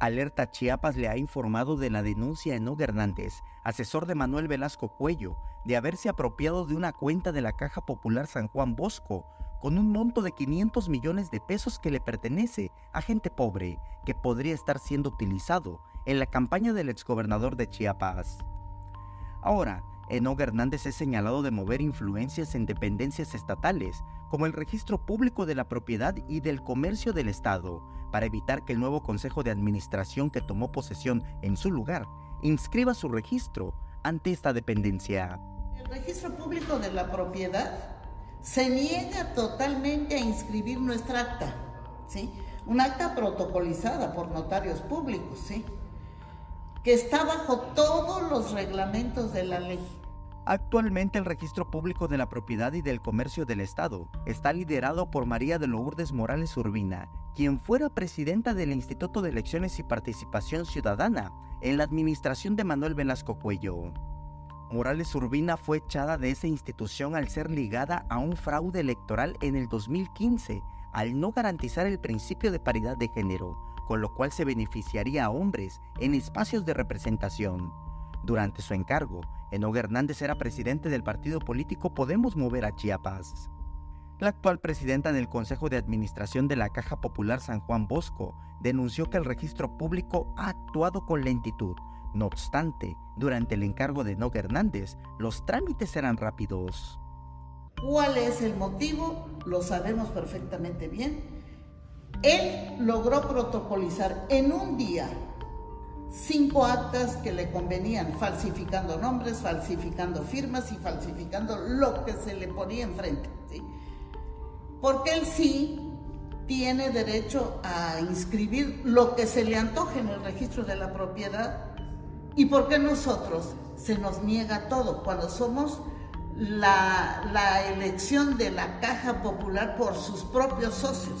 Alerta Chiapas le ha informado de la denuncia en Enoch Hernández, asesor de Manuel Velasco Cuello, de haberse apropiado de una cuenta de la Caja Popular San Juan Bosco con un monto de 500 millones de pesos que le pertenece a gente pobre que podría estar siendo utilizado en la campaña del exgobernador de Chiapas. Ahora, Enoch Hernández es señalado de mover influencias en dependencias estatales, como el registro público de la propiedad y del comercio del Estado, para evitar que el nuevo Consejo de Administración que tomó posesión en su lugar inscriba su registro ante esta dependencia. El registro público de la propiedad se niega totalmente a inscribir nuestra acta, ¿sí? Un acta protocolizada por notarios públicos, ¿sí? Que está bajo todos los reglamentos de la ley. Actualmente el registro público de la propiedad y del comercio del Estado está liderado por María de Lourdes Morales Urbina, quien fuera presidenta del Instituto de Elecciones y Participación Ciudadana en la administración de Manuel Velasco Cuello. Morales Urbina fue echada de esa institución al ser ligada a un fraude electoral en el 2015, al no garantizar el principio de paridad de género, con lo cual se beneficiaría a hombres en espacios de representación. Durante su encargo, Enoch Hernández era presidente del partido político Podemos Mover a Chiapas. La actual presidenta del Consejo de Administración de la Caja Popular San Juan Bosco denunció que el registro público ha actuado con lentitud. No obstante, durante el encargo de Enoch Hernández, los trámites eran rápidos. ¿Cuál es el motivo? Lo sabemos perfectamente bien. Él logró protocolizar en un día cinco actas que le convenían, falsificando nombres, falsificando firmas y falsificando lo que se le ponía enfrente. ¿sí? Porque él sí tiene derecho a inscribir lo que se le antoje en el registro de la propiedad. ¿Y por qué nosotros se nos niega todo cuando somos la, elección de la caja popular por sus propios socios?